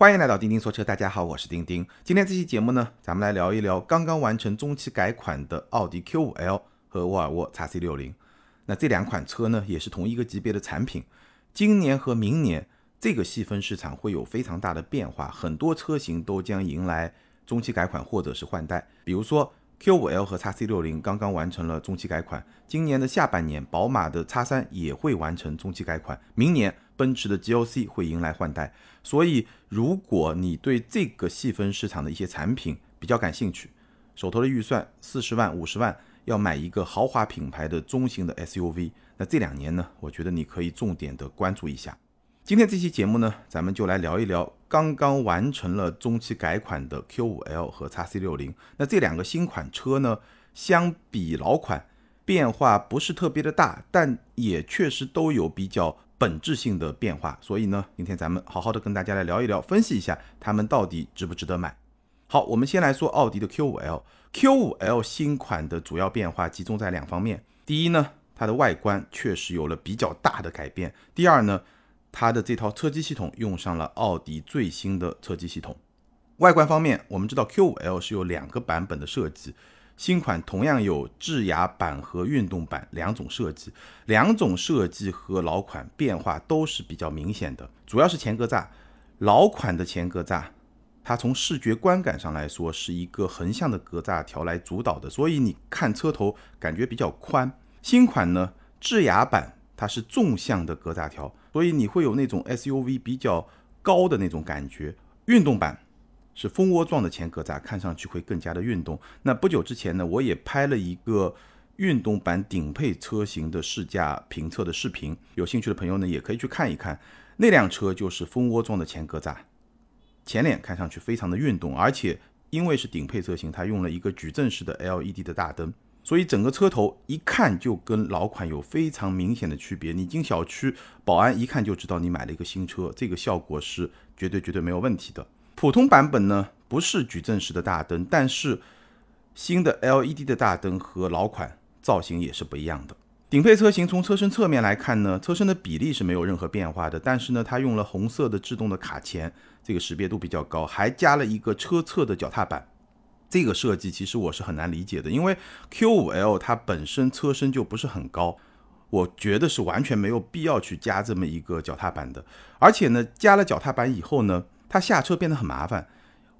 欢迎来到钉钉说车，大家好，我是钉钉。今天这期节目呢，咱们来聊一聊刚刚完成中期改款的奥迪 Q5L 和沃尔沃 XC60。那这两款车呢，也是同一个级别的产品。今年和明年这个细分市场会有非常大的变化，很多车型都将迎来中期改款或者是换代。比如说 Q5L 和 XC60 刚刚完成了中期改款，今年的下半年，宝马的 X3 也会完成中期改款，明年。奔驰的 GLC 会迎来换代，所以如果你对这个细分市场的一些产品比较感兴趣，手头的预算四十万、五十万要买一个豪华品牌的中型的 SUV，那这两年呢，我觉得你可以重点的关注一下。今天这期节目呢，咱们就来聊一聊刚刚完成了中期改款的 Q5L 和 XC60。那这两个新款车呢，相比老款变化不是特别的大，但也确实都有比较。本质性的变化，所以呢，今天咱们好好的跟大家来聊一聊，分析一下它们到底值不值得买。好，我们先来说奥迪的 Q5L。Q5L 新款的主要变化集中在两方面：第一呢，它的外观确实有了比较大的改变；第二呢，它的这套车机系统用上了奥迪最新的车机系统。外观方面，我们知道 Q5L 是有两个版本的设计。新款同样有智雅版和运动版两种设计，两种设计和老款变化都是比较明显的，主要是前格栅。老款的前格栅，它从视觉观感上来说是一个横向的格栅条来主导的，所以你看车头感觉比较宽。新款呢，智雅版它是纵向的格栅条，所以你会有那种 SUV 比较高的那种感觉。运动版。是蜂窝状的前格栅，看上去会更加的运动。那不久之前呢，我也拍了一个运动版顶配车型的试驾评测的视频，有兴趣的朋友呢，也可以去看一看。那辆车就是蜂窝状的前格栅，前脸看上去非常的运动，而且因为是顶配车型，它用了一个矩阵式的 LED 的大灯，所以整个车头一看就跟老款有非常明显的区别。你进小区，保安一看就知道你买了一个新车，这个效果是绝对绝对没有问题的。普通版本呢不是矩阵式的大灯，但是新的 LED 的大灯和老款造型也是不一样的。顶配车型从车身侧面来看呢，车身的比例是没有任何变化的，但是呢，它用了红色的制动的卡钳，这个识别度比较高，还加了一个车侧的脚踏板。这个设计其实我是很难理解的，因为 Q5L 它本身车身就不是很高，我觉得是完全没有必要去加这么一个脚踏板的。而且呢，加了脚踏板以后呢。他下车变得很麻烦。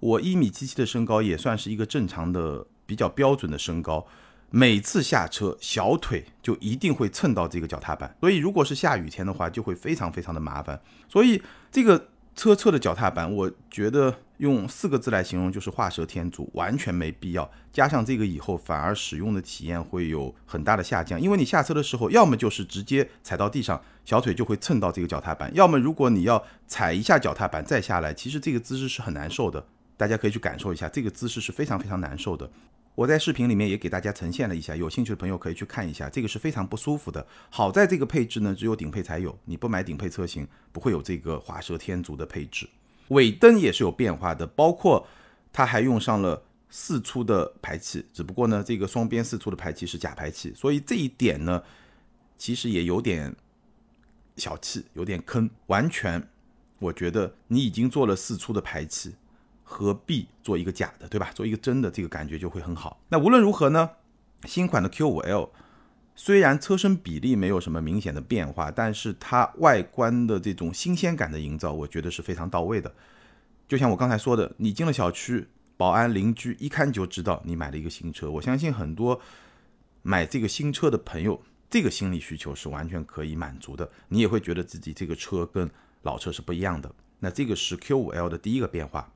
我一米七七的身高也算是一个正常的、比较标准的身高。每次下车，小腿就一定会蹭到这个脚踏板，所以如果是下雨天的话，就会非常非常的麻烦。所以这个。车侧的脚踏板，我觉得用四个字来形容就是画蛇添足，完全没必要。加上这个以后，反而使用的体验会有很大的下降，因为你下车的时候，要么就是直接踩到地上，小腿就会蹭到这个脚踏板；要么如果你要踩一下脚踏板再下来，其实这个姿势是很难受的。大家可以去感受一下，这个姿势是非常非常难受的。我在视频里面也给大家呈现了一下，有兴趣的朋友可以去看一下，这个是非常不舒服的。好在这个配置呢，只有顶配才有，你不买顶配车型不会有这个画蛇添足的配置。尾灯也是有变化的，包括它还用上了四出的排气，只不过呢，这个双边四出的排气是假排气，所以这一点呢，其实也有点小气，有点坑。完全，我觉得你已经做了四出的排气。何必做一个假的，对吧？做一个真的，这个感觉就会很好。那无论如何呢，新款的 Q5L 虽然车身比例没有什么明显的变化，但是它外观的这种新鲜感的营造，我觉得是非常到位的。就像我刚才说的，你进了小区，保安、邻居一看就知道你买了一个新车。我相信很多买这个新车的朋友，这个心理需求是完全可以满足的。你也会觉得自己这个车跟老车是不一样的。那这个是 Q5L 的第一个变化。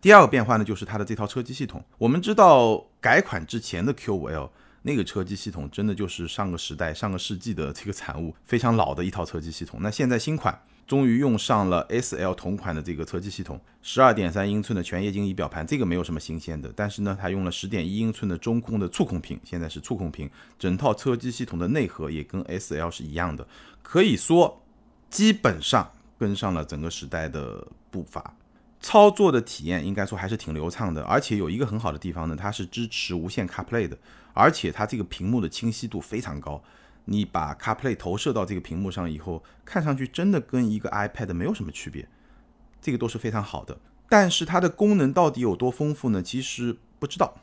第二个变化呢，就是它的这套车机系统。我们知道改款之前的 Q5L 那个车机系统，真的就是上个时代、上个世纪的这个产物，非常老的一套车机系统。那现在新款终于用上了 SL 同款的这个车机系统，十二点三英寸的全液晶仪表盘，这个没有什么新鲜的。但是呢，它用了十点一英寸的中控的触控屏，现在是触控屏。整套车机系统的内核也跟 SL 是一样的，可以说基本上跟上了整个时代的步伐。操作的体验应该说还是挺流畅的，而且有一个很好的地方呢，它是支持无线 CarPlay 的，而且它这个屏幕的清晰度非常高。你把 CarPlay 投射到这个屏幕上以后，看上去真的跟一个 iPad 没有什么区别。这个都是非常好的。但是它的功能到底有多丰富呢？其实不知道，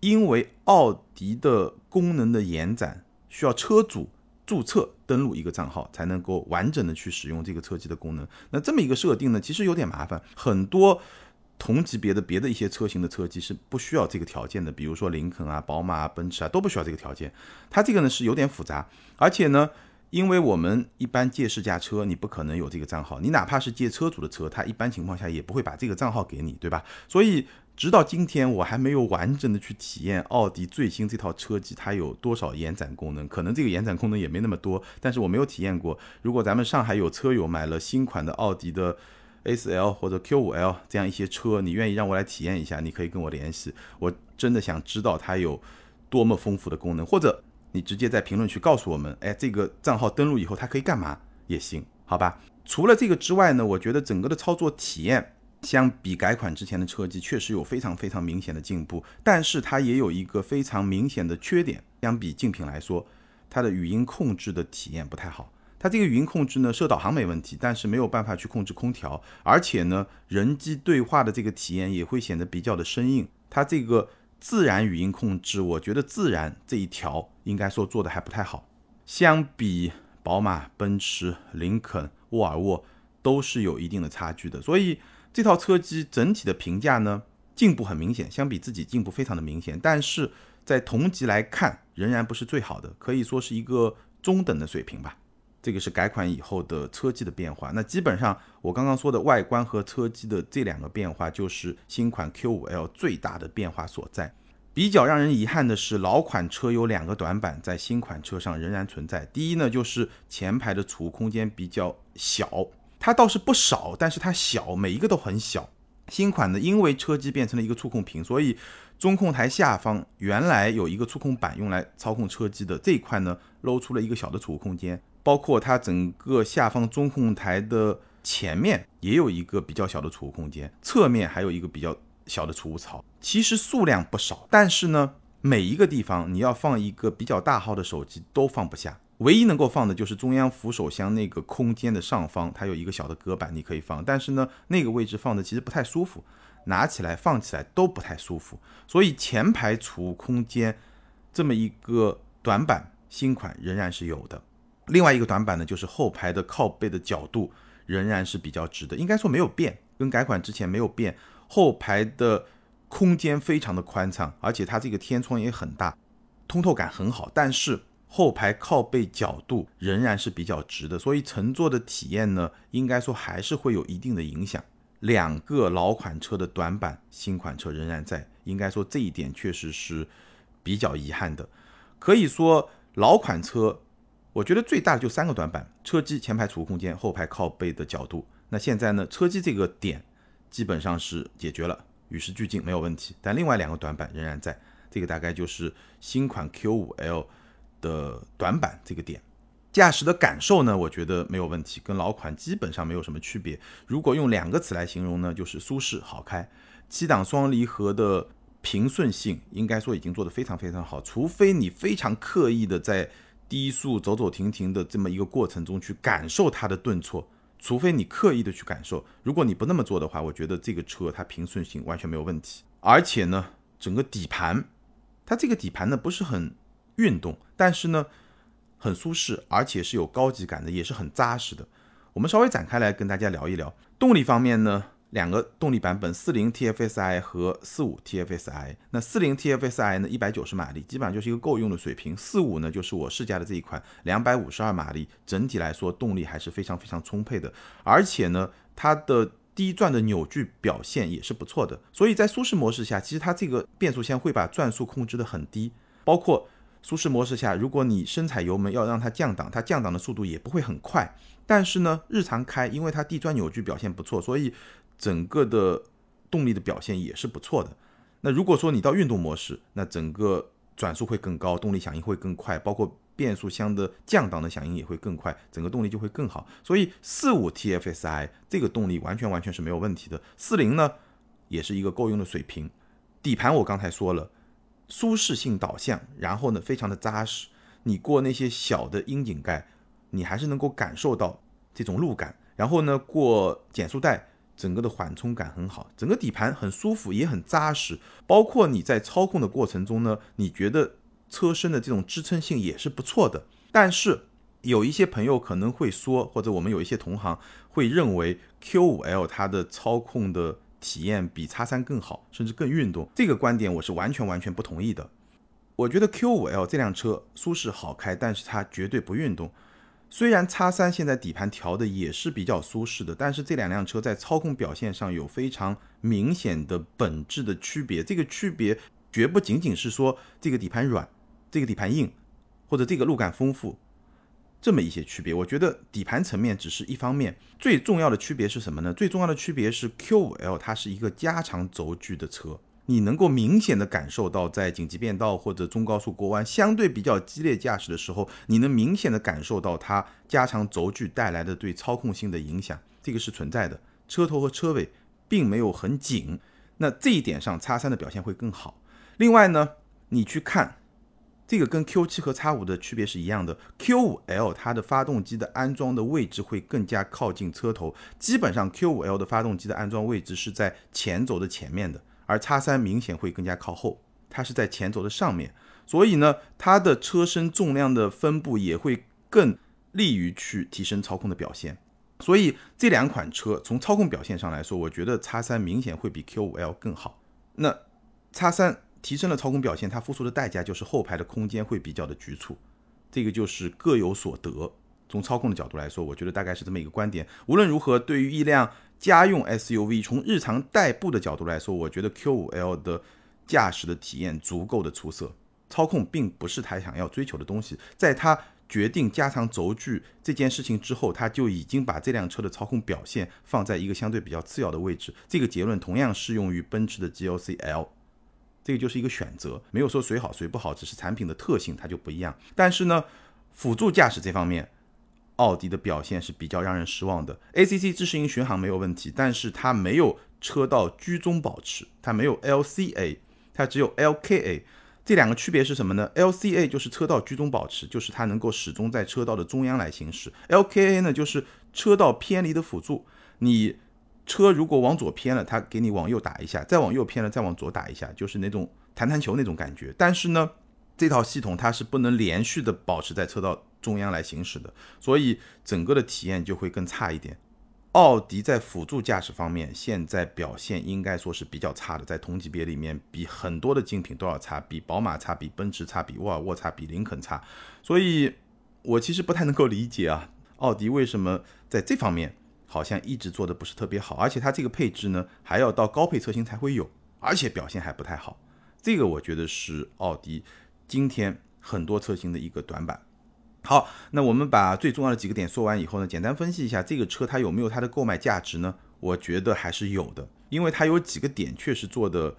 因为奥迪的功能的延展需要车主注册登录一个账号才能够完整的去使用这个车机的功能。那这么一个设定呢，其实有点麻烦，很多。同级别的别的一些车型的车机是不需要这个条件的，比如说林肯啊、宝马啊、奔驰啊都不需要这个条件。它这个呢是有点复杂，而且呢，因为我们一般借试驾车，你不可能有这个账号，你哪怕是借车主的车，他一般情况下也不会把这个账号给你，对吧？所以直到今天，我还没有完整的去体验奥迪最新这套车机它有多少延展功能，可能这个延展功能也没那么多，但是我没有体验过。如果咱们上海有车友买了新款的奥迪的。A4L 或者 Q5L 这样一些车，你愿意让我来体验一下？你可以跟我联系。我真的想知道它有多么丰富的功能，或者你直接在评论区告诉我们，哎，这个账号登录以后它可以干嘛也行，好吧？除了这个之外呢，我觉得整个的操作体验相比改款之前的车机确实有非常非常明显的进步，但是它也有一个非常明显的缺点，相比竞品来说，它的语音控制的体验不太好。它这个语音控制呢，设导航没问题，但是没有办法去控制空调，而且呢，人机对话的这个体验也会显得比较的生硬。它这个自然语音控制，我觉得自然这一条应该说做的还不太好，相比宝马、奔驰、林肯、沃尔沃都是有一定的差距的。所以这套车机整体的评价呢，进步很明显，相比自己进步非常的明显，但是在同级来看仍然不是最好的，可以说是一个中等的水平吧。这个是改款以后的车机的变化，那基本上我刚刚说的外观和车机的这两个变化，就是新款 Q5L 最大的变化所在。比较让人遗憾的是，老款车有两个短板在新款车上仍然存在。第一呢，就是前排的储物空间比较小，它倒是不少，但是它小，每一个都很小。新款呢，因为车机变成了一个触控屏，所以中控台下方原来有一个触控板用来操控车机的这一块呢，露出了一个小的储物空间。包括它整个下方中控台的前面也有一个比较小的储物空间，侧面还有一个比较小的储物槽。其实数量不少，但是呢，每一个地方你要放一个比较大号的手机都放不下。唯一能够放的就是中央扶手箱那个空间的上方，它有一个小的隔板，你可以放。但是呢，那个位置放的其实不太舒服，拿起来放起来都不太舒服。所以前排储物空间这么一个短板，新款仍然是有的。另外一个短板呢，就是后排的靠背的角度仍然是比较直的，应该说没有变，跟改款之前没有变。后排的空间非常的宽敞，而且它这个天窗也很大，通透感很好。但是后排靠背角度仍然是比较直的，所以乘坐的体验呢，应该说还是会有一定的影响。两个老款车的短板，新款车仍然在，应该说这一点确实是比较遗憾的。可以说老款车。我觉得最大的就三个短板：车机前排储物空间、后排靠背的角度。那现在呢，车机这个点基本上是解决了，与时俱进，没有问题。但另外两个短板仍然在，这个大概就是新款 Q5L 的短板这个点。驾驶的感受呢，我觉得没有问题，跟老款基本上没有什么区别。如果用两个词来形容呢，就是舒适好开。七档双离合的平顺性，应该说已经做得非常非常好，除非你非常刻意的在。低速走走停停的这么一个过程中去感受它的顿挫，除非你刻意的去感受，如果你不那么做的话，我觉得这个车它平顺性完全没有问题。而且呢，整个底盘，它这个底盘呢不是很运动，但是呢很舒适，而且是有高级感的，也是很扎实的。我们稍微展开来跟大家聊一聊动力方面呢。两个动力版本，四零 TFSI 和四五 TFSI。那四零 TFSI 呢，一百九十马力，基本上就是一个够用的水平。四五呢，就是我试驾的这一款，两百五十二马力，整体来说动力还是非常非常充沛的。而且呢，它的低转的扭矩表现也是不错的。所以在舒适模式下，其实它这个变速箱会把转速控制的很低。包括舒适模式下，如果你深踩油门要让它降档，它降档的速度也不会很快。但是呢，日常开，因为它地砖扭矩表现不错，所以。整个的动力的表现也是不错的。那如果说你到运动模式，那整个转速会更高，动力响应会更快，包括变速箱的降档的响应也会更快，整个动力就会更好。所以四五 TFSI 这个动力完全完全是没有问题的。四零呢也是一个够用的水平。底盘我刚才说了，舒适性导向，然后呢非常的扎实。你过那些小的窨井盖，你还是能够感受到这种路感。然后呢过减速带。整个的缓冲感很好，整个底盘很舒服，也很扎实。包括你在操控的过程中呢，你觉得车身的这种支撑性也是不错的。但是有一些朋友可能会说，或者我们有一些同行会认为 Q5L 它的操控的体验比叉三更好，甚至更运动。这个观点我是完全完全不同意的。我觉得 Q5L 这辆车舒适好开，但是它绝对不运动。虽然叉三现在底盘调的也是比较舒适的，但是这两辆车在操控表现上有非常明显的本质的区别。这个区别绝不仅仅是说这个底盘软，这个底盘硬，或者这个路感丰富这么一些区别。我觉得底盘层面只是一方面，最重要的区别是什么呢？最重要的区别是 Q5L 它是一个加长轴距的车。你能够明显的感受到，在紧急变道或者中高速过弯相对比较激烈驾驶的时候，你能明显的感受到它加长轴距带来的对操控性的影响，这个是存在的。车头和车尾并没有很紧，那这一点上，叉三的表现会更好。另外呢，你去看这个跟 Q 七和 X 五的区别是一样的，Q 五 L 它的发动机的安装的位置会更加靠近车头，基本上 Q 五 L 的发动机的安装位置是在前轴的前面的。而 X 三明显会更加靠后，它是在前轴的上面，所以呢，它的车身重量的分布也会更利于去提升操控的表现。所以这两款车从操控表现上来说，我觉得 X 三明显会比 Q5L 更好。那 X 三提升了操控表现，它付出的代价就是后排的空间会比较的局促，这个就是各有所得。从操控的角度来说，我觉得大概是这么一个观点。无论如何，对于一辆家用 SUV，从日常代步的角度来说，我觉得 Q5L 的驾驶的体验足够的出色，操控并不是他想要追求的东西。在他决定加长轴距这件事情之后，他就已经把这辆车的操控表现放在一个相对比较次要的位置。这个结论同样适用于奔驰的 GLC L，这个就是一个选择，没有说谁好谁不好，只是产品的特性它就不一样。但是呢，辅助驾驶这方面。奥迪的表现是比较让人失望的。ACC 自适应巡航没有问题，但是它没有车道居中保持，它没有 LCA，它只有 LKA。这两个区别是什么呢？LCA 就是车道居中保持，就是它能够始终在车道的中央来行驶。LKA 呢，就是车道偏离的辅助。你车如果往左偏了，它给你往右打一下；再往右偏了，再往左打一下，就是那种弹弹球那种感觉。但是呢，这套系统它是不能连续的保持在车道。中央来行驶的，所以整个的体验就会更差一点。奥迪在辅助驾驶方面现在表现应该说是比较差的，在同级别里面比很多的竞品都要差，比宝马差，比奔驰差，比沃尔沃差，比林肯差。所以我其实不太能够理解啊，奥迪为什么在这方面好像一直做的不是特别好，而且它这个配置呢还要到高配车型才会有，而且表现还不太好。这个我觉得是奥迪今天很多车型的一个短板。好，那我们把最重要的几个点说完以后呢，简单分析一下这个车它有没有它的购买价值呢？我觉得还是有的，因为它有几个点确实做的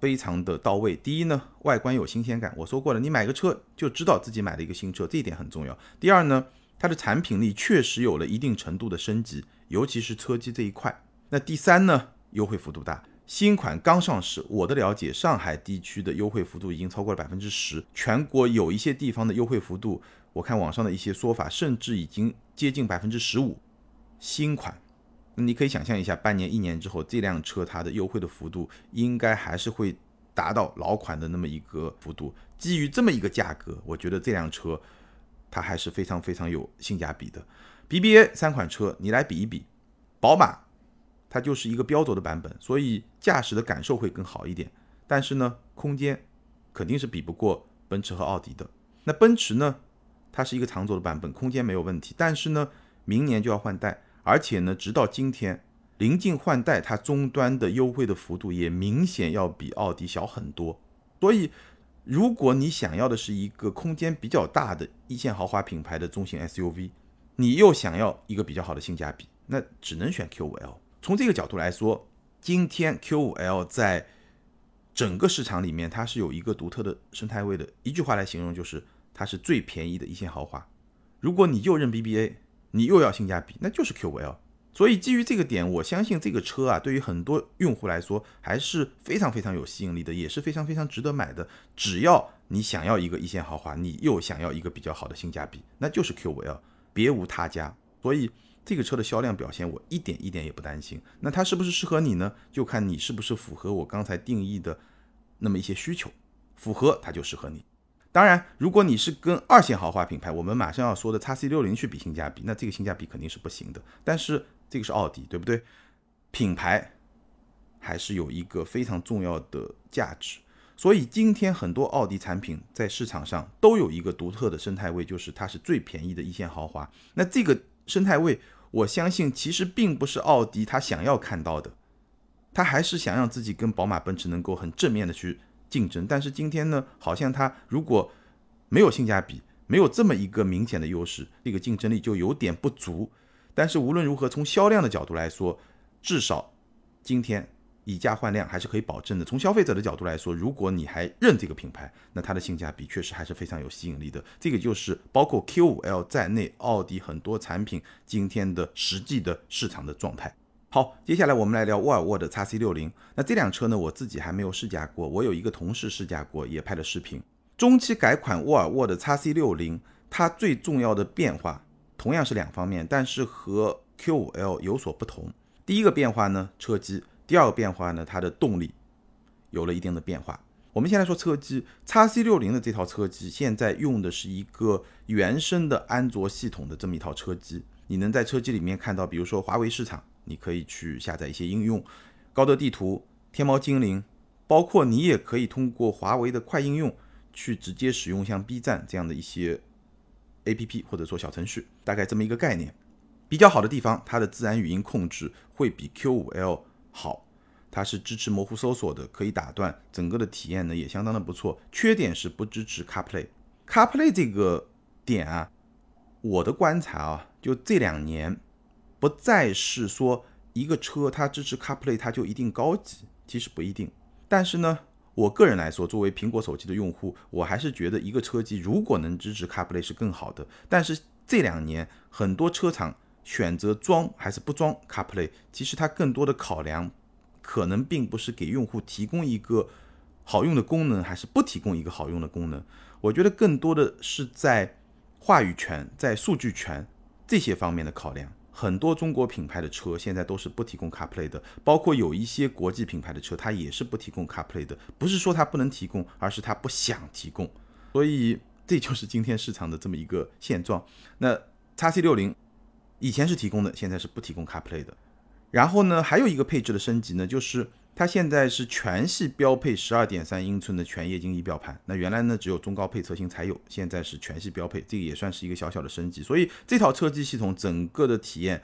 非常的到位。第一呢，外观有新鲜感，我说过了，你买个车就知道自己买了一个新车，这一点很重要。第二呢，它的产品力确实有了一定程度的升级，尤其是车机这一块。那第三呢，优惠幅度大，新款刚上市，我的了解，上海地区的优惠幅度已经超过了百分之十，全国有一些地方的优惠幅度。我看网上的一些说法，甚至已经接近百分之十五。新款，你可以想象一下，半年、一年之后，这辆车它的优惠的幅度应该还是会达到老款的那么一个幅度。基于这么一个价格，我觉得这辆车它还是非常非常有性价比的。BBA 三款车你来比一比，宝马它就是一个标轴的版本，所以驾驶的感受会更好一点。但是呢，空间肯定是比不过奔驰和奥迪的。那奔驰呢？它是一个长轴的版本，空间没有问题，但是呢，明年就要换代，而且呢，直到今天临近换代，它终端的优惠的幅度也明显要比奥迪小很多。所以，如果你想要的是一个空间比较大的一线豪华品牌的中型 SUV，你又想要一个比较好的性价比，那只能选 Q5L。从这个角度来说，今天 Q5L 在整个市场里面，它是有一个独特的生态位的。一句话来形容就是。它是最便宜的一线豪华，如果你又认 BBA，你又要性价比，那就是 Q5L。所以基于这个点，我相信这个车啊，对于很多用户来说还是非常非常有吸引力的，也是非常非常值得买的。只要你想要一个一线豪华，你又想要一个比较好的性价比，那就是 Q5L，别无他家。所以这个车的销量表现我一点一点也不担心。那它是不是适合你呢？就看你是不是符合我刚才定义的那么一些需求，符合它就适合你。当然，如果你是跟二线豪华品牌，我们马上要说的 x C 六零去比性价比，那这个性价比肯定是不行的。但是这个是奥迪，对不对？品牌还是有一个非常重要的价值。所以今天很多奥迪产品在市场上都有一个独特的生态位，就是它是最便宜的一线豪华。那这个生态位，我相信其实并不是奥迪他想要看到的，他还是想让自己跟宝马、奔驰能够很正面的去竞争。但是今天呢，好像他如果没有性价比，没有这么一个明显的优势，这个竞争力就有点不足。但是无论如何，从销量的角度来说，至少今天。以价换量还是可以保证的。从消费者的角度来说，如果你还认这个品牌，那它的性价比确实还是非常有吸引力的。这个就是包括 Q5L 在内，奥迪很多产品今天的实际的市场的状态。好，接下来我们来聊沃尔沃的 x C60。那这辆车呢，我自己还没有试驾过，我有一个同事试驾过，也拍了视频。中期改款沃尔沃的 x C60，它最重要的变化同样是两方面，但是和 Q5L 有所不同。第一个变化呢，车机。第二个变化呢，它的动力有了一定的变化。我们先来说车机，x C 六零的这套车机现在用的是一个原生的安卓系统的这么一套车机。你能在车机里面看到，比如说华为市场，你可以去下载一些应用，高德地图、天猫精灵，包括你也可以通过华为的快应用去直接使用像 B 站这样的一些 A P P 或者说小程序，大概这么一个概念。比较好的地方，它的自然语音控制会比 Q 五 L。好，它是支持模糊搜索的，可以打断，整个的体验呢也相当的不错。缺点是不支持 CarPlay。CarPlay 这个点啊，我的观察啊，就这两年不再是说一个车它支持 CarPlay 它就一定高级，其实不一定。但是呢，我个人来说，作为苹果手机的用户，我还是觉得一个车机如果能支持 CarPlay 是更好的。但是这两年很多车厂。选择装还是不装 CarPlay，其实它更多的考量，可能并不是给用户提供一个好用的功能，还是不提供一个好用的功能。我觉得更多的是在话语权、在数据权这些方面的考量。很多中国品牌的车现在都是不提供 CarPlay 的，包括有一些国际品牌的车，它也是不提供 CarPlay 的。不是说它不能提供，而是它不想提供。所以这就是今天市场的这么一个现状。那 x C 六零。以前是提供的，现在是不提供 CarPlay 的。然后呢，还有一个配置的升级呢，就是它现在是全系标配十二点三英寸的全液晶仪表盘。那原来呢只有中高配车型才有，现在是全系标配，这个也算是一个小小的升级。所以这套车机系统整个的体验，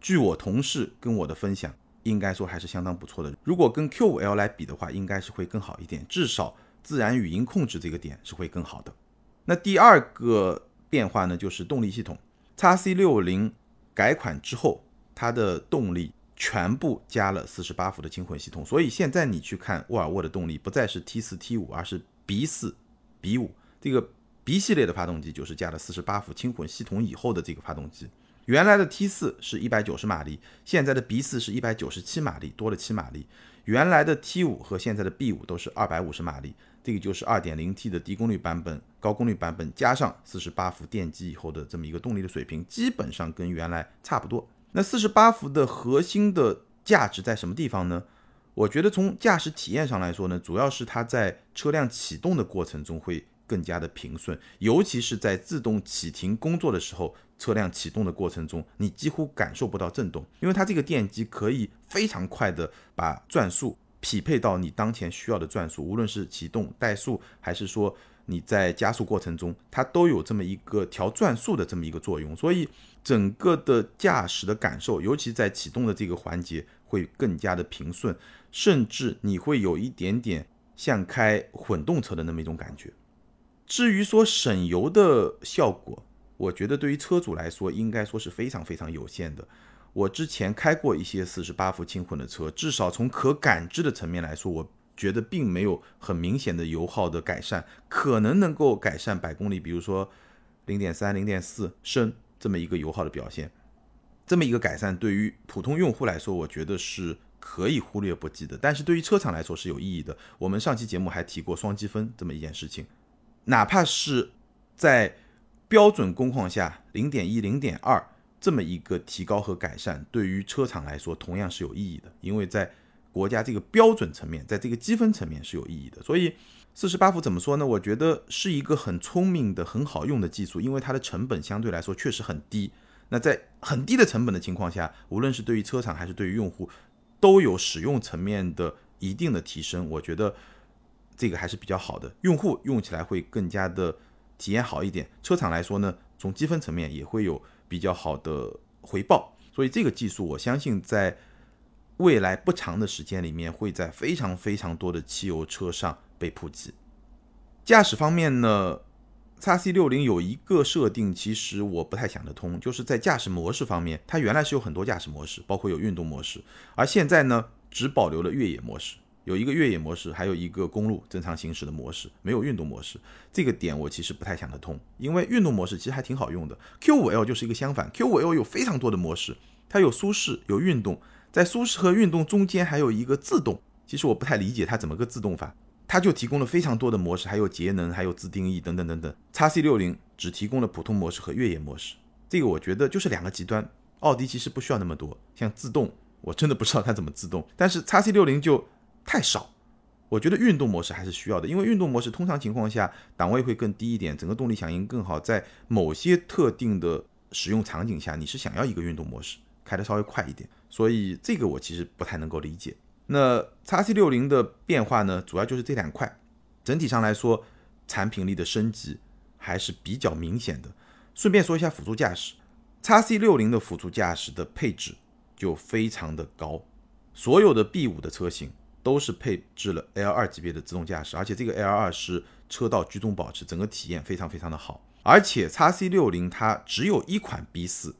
据我同事跟我的分享，应该说还是相当不错的。如果跟 Q5L 来比的话，应该是会更好一点，至少自然语音控制这个点是会更好的。那第二个变化呢，就是动力系统，x C 六零。改款之后，它的动力全部加了四十八伏的轻混系统，所以现在你去看沃尔沃的动力，不再是 T 四 T 五，而是 B 四 B 五。这个 B 系列的发动机就是加了四十八伏轻混系统以后的这个发动机。原来的 T 四是一百九十马力，现在的 B 四是一百九十七马力，多了七马力。原来的 T 五和现在的 B 五都是二百五十马力，这个就是二点零 T 的低功率版本，高功率版本加上四十八伏电机以后的这么一个动力的水平，基本上跟原来差不多。那四十八伏的核心的价值在什么地方呢？我觉得从驾驶体验上来说呢，主要是它在车辆启动的过程中会更加的平顺，尤其是在自动启停工作的时候。车辆启动的过程中，你几乎感受不到震动，因为它这个电机可以非常快的把转速匹配到你当前需要的转速，无论是启动怠速，还是说你在加速过程中，它都有这么一个调转速的这么一个作用，所以整个的驾驶的感受，尤其在启动的这个环节会更加的平顺，甚至你会有一点点像开混动车的那么一种感觉。至于说省油的效果，我觉得对于车主来说，应该说是非常非常有限的。我之前开过一些四十八伏轻混的车，至少从可感知的层面来说，我觉得并没有很明显的油耗的改善，可能能够改善百公里，比如说零点三、零点四升这么一个油耗的表现。这么一个改善对于普通用户来说，我觉得是可以忽略不计的。但是对于车厂来说是有意义的。我们上期节目还提过双积分这么一件事情，哪怕是在标准工况下，零点一、零点二这么一个提高和改善，对于车厂来说同样是有意义的，因为在国家这个标准层面，在这个积分层面是有意义的。所以四十八伏怎么说呢？我觉得是一个很聪明的、很好用的技术，因为它的成本相对来说确实很低。那在很低的成本的情况下，无论是对于车厂还是对于用户，都有使用层面的一定的提升。我觉得这个还是比较好的，用户用起来会更加的体验好一点。车厂来说呢，从积分层面也会有比较好的回报。所以这个技术，我相信在未来不长的时间里面，会在非常非常多的汽油车上被普及。驾驶方面呢？叉 C 六零有一个设定，其实我不太想得通，就是在驾驶模式方面，它原来是有很多驾驶模式，包括有运动模式，而现在呢，只保留了越野模式，有一个越野模式，还有一个公路正常行驶的模式，没有运动模式。这个点我其实不太想得通，因为运动模式其实还挺好用的。Q 五 L 就是一个相反，Q 五 L 有非常多的模式，它有舒适，有运动，在舒适和运动中间还有一个自动，其实我不太理解它怎么个自动法。它就提供了非常多的模式，还有节能，还有自定义等等等等。x C 六零只提供了普通模式和越野模式，这个我觉得就是两个极端。奥迪其实不需要那么多，像自动，我真的不知道它怎么自动。但是 x C 六零就太少，我觉得运动模式还是需要的，因为运动模式通常情况下档位会更低一点，整个动力响应更好，在某些特定的使用场景下，你是想要一个运动模式，开的稍微快一点。所以这个我其实不太能够理解。那叉 C 六零的变化呢，主要就是这两块。整体上来说，产品力的升级还是比较明显的。顺便说一下辅助驾驶，叉 C 六零的辅助驾驶的配置就非常的高，所有的 B 五的车型都是配置了 L 二级别的自动驾驶，而且这个 L 二是车道居中保持，整个体验非常非常的好。而且叉 C 六零它只有一款 B 四，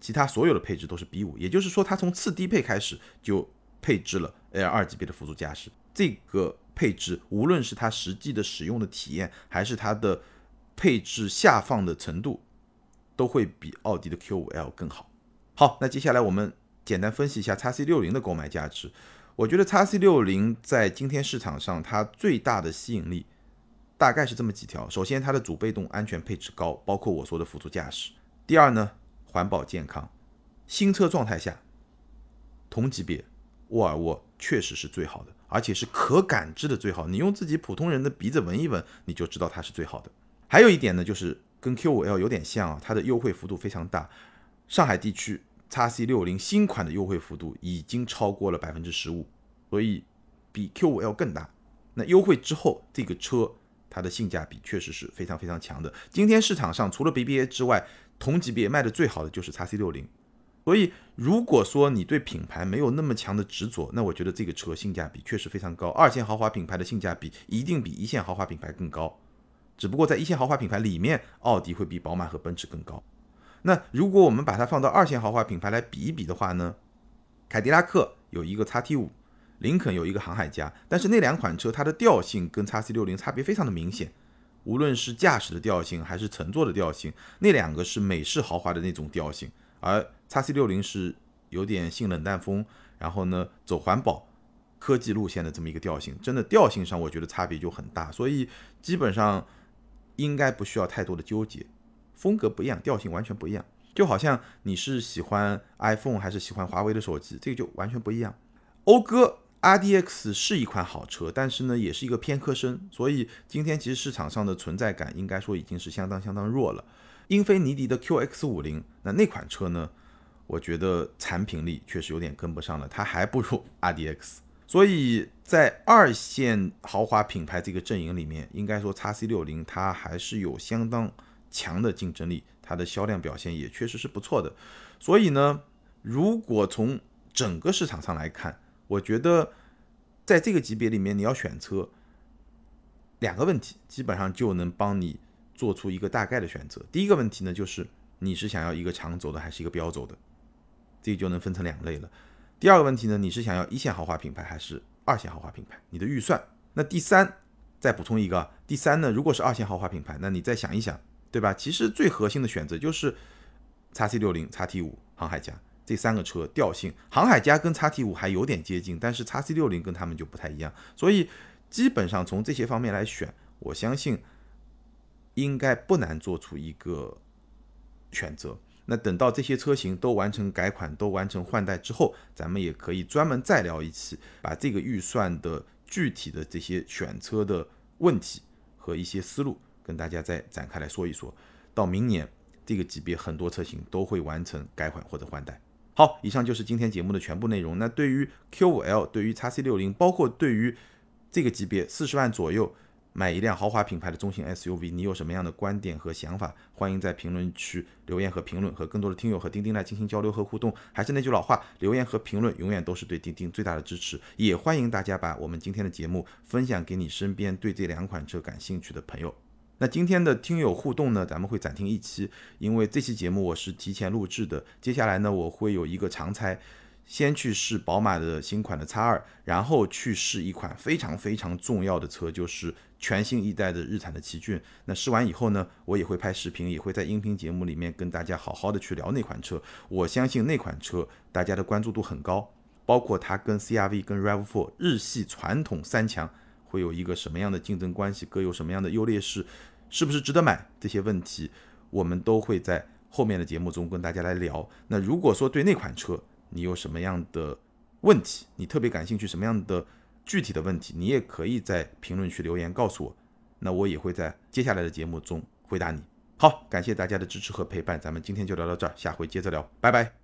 其他所有的配置都是 B 五，也就是说它从次低配开始就。配置了 L 二级别的辅助驾驶，这个配置无论是它实际的使用的体验，还是它的配置下放的程度，都会比奥迪的 Q 五 L 更好。好，那接下来我们简单分析一下 x C 六零的购买价值。我觉得 x C 六零在今天市场上它最大的吸引力大概是这么几条：首先，它的主被动安全配置高，包括我说的辅助驾驶；第二呢，环保健康，新车状态下同级别。沃尔沃确实是最好的，而且是可感知的最好。你用自己普通人的鼻子闻一闻，你就知道它是最好的。还有一点呢，就是跟 Q 五 L 有点像啊，它的优惠幅度非常大。上海地区 x C 六零新款的优惠幅度已经超过了百分之十五，所以比 Q 五 L 更大。那优惠之后，这个车它的性价比确实是非常非常强的。今天市场上除了 BBA 之外，同级别卖的最好的就是 x C60。所以，如果说你对品牌没有那么强的执着，那我觉得这个车性价比确实非常高。二线豪华品牌的性价比一定比一线豪华品牌更高，只不过在一线豪华品牌里面，奥迪会比宝马和奔驰更高。那如果我们把它放到二线豪华品牌来比一比的话呢？凯迪拉克有一个 x T 五，林肯有一个航海家，但是那两款车它的调性跟 x C 六零差别非常的明显，无论是驾驶的调性还是乘坐的调性，那两个是美式豪华的那种调性。而叉 C 六零是有点性冷淡风，然后呢走环保科技路线的这么一个调性，真的调性上我觉得差别就很大，所以基本上应该不需要太多的纠结，风格不一样，调性完全不一样，就好像你是喜欢 iPhone 还是喜欢华为的手机，这个就完全不一样。讴歌 RDX 是一款好车，但是呢也是一个偏科生，所以今天其实市场上的存在感应该说已经是相当相当弱了。英菲尼迪的 QX 五零，那那款车呢？我觉得产品力确实有点跟不上了，它还不如 RDX。所以在二线豪华品牌这个阵营里面，应该说 x C 六零它还是有相当强的竞争力，它的销量表现也确实是不错的。所以呢，如果从整个市场上来看，我觉得在这个级别里面，你要选车，两个问题基本上就能帮你。做出一个大概的选择。第一个问题呢，就是你是想要一个长轴的还是一个标轴的，这个就能分成两类了。第二个问题呢，你是想要一线豪华品牌还是二线豪华品牌？你的预算。那第三，再补充一个，第三呢，如果是二线豪华品牌，那你再想一想，对吧？其实最核心的选择就是叉 C 六零、叉 T 五、航海家这三个车调性。航海家跟叉 T 五还有点接近，但是叉 C 六零跟他们就不太一样。所以基本上从这些方面来选，我相信。应该不难做出一个选择。那等到这些车型都完成改款、都完成换代之后，咱们也可以专门再聊一期，把这个预算的具体的这些选车的问题和一些思路跟大家再展开来说一说。到明年这个级别，很多车型都会完成改款或者换代。好，以上就是今天节目的全部内容。那对于 Q5L、对于 x C 六零，包括对于这个级别四十万左右买一辆豪华品牌的中型 SUV，你有什么样的观点和想法？欢迎在评论区留言和评论，和更多的听友和钉钉来进行交流和互动。还是那句老话，留言和评论永远都是对钉钉最大的支持。也欢迎大家把我们今天的节目分享给你身边对这两款车感兴趣的朋友。那今天的听友互动呢，咱们会暂停一期，因为这期节目我是提前录制的。接下来呢，我会有一个长猜，先去试宝马的新款的 X 二，然后去试一款非常非常重要的车，就是全新一代的日产的奇骏。那试完以后呢，我也会拍视频，也会在音频节目里面跟大家好好的去聊那款车。我相信那款车大家的关注度很高，包括它跟 CRV、跟 RAV4 日系传统三强会有一个什么样的竞争关系，各有什么样的优劣势。是不是值得买？这些问题我们都会在后面的节目中跟大家来聊。那如果说对那款车你有什么样的问题，你特别感兴趣，什么样的具体的问题，你也可以在评论区留言告诉我。那我也会在接下来的节目中回答你。好，感谢大家的支持和陪伴，咱们今天就聊到这儿，下回接着聊，拜拜。